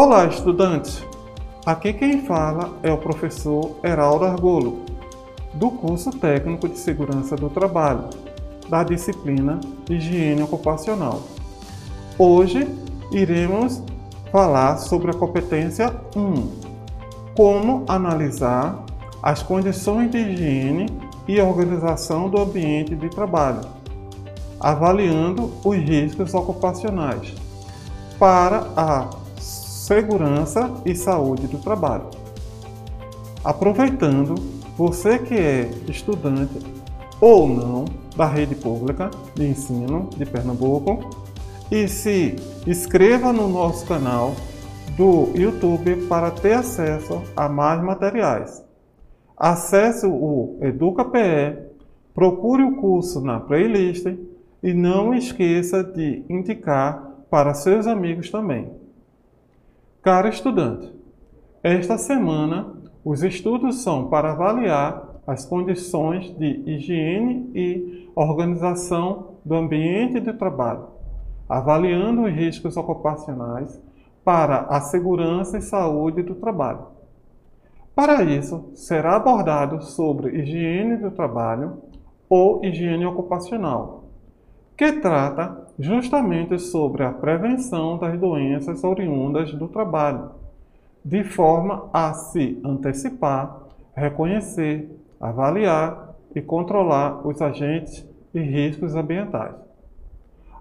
Olá, estudantes! Aqui quem fala é o professor Heraldo Argolo, do curso técnico de segurança do trabalho, da disciplina Higiene Ocupacional. Hoje iremos falar sobre a competência 1: como analisar as condições de higiene e organização do ambiente de trabalho, avaliando os riscos ocupacionais para a segurança e saúde do trabalho. Aproveitando, você que é estudante ou não da rede pública de ensino de Pernambuco e se inscreva no nosso canal do YouTube para ter acesso a mais materiais. Acesse o EducaPE, procure o curso na playlist e não esqueça de indicar para seus amigos também. Caro estudante, esta semana os estudos são para avaliar as condições de higiene e organização do ambiente de trabalho, avaliando os riscos ocupacionais para a segurança e saúde do trabalho. Para isso, será abordado sobre higiene do trabalho ou higiene ocupacional, que trata justamente sobre a prevenção das doenças oriundas do trabalho, de forma a se antecipar, reconhecer, avaliar e controlar os agentes e riscos ambientais.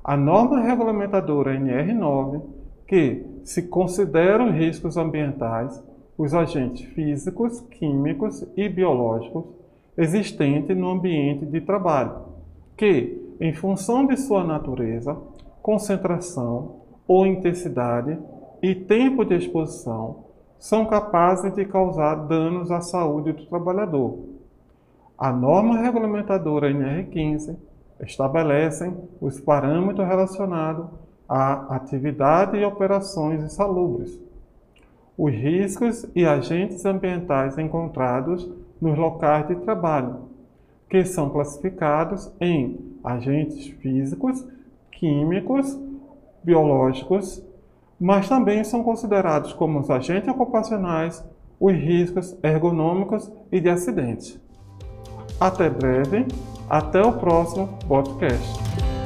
A norma regulamentadora NR9, que se considera os riscos ambientais, os agentes físicos, químicos e biológicos existentes no ambiente de trabalho, que em função de sua natureza, concentração ou intensidade e tempo de exposição, são capazes de causar danos à saúde do trabalhador. A norma regulamentadora NR15 estabelece os parâmetros relacionados à atividade e operações insalubres, os riscos e agentes ambientais encontrados nos locais de trabalho, que são classificados em agentes físicos, químicos, biológicos, mas também são considerados como os agentes ocupacionais, os riscos ergonômicos e de acidentes. Até breve, até o próximo podcast.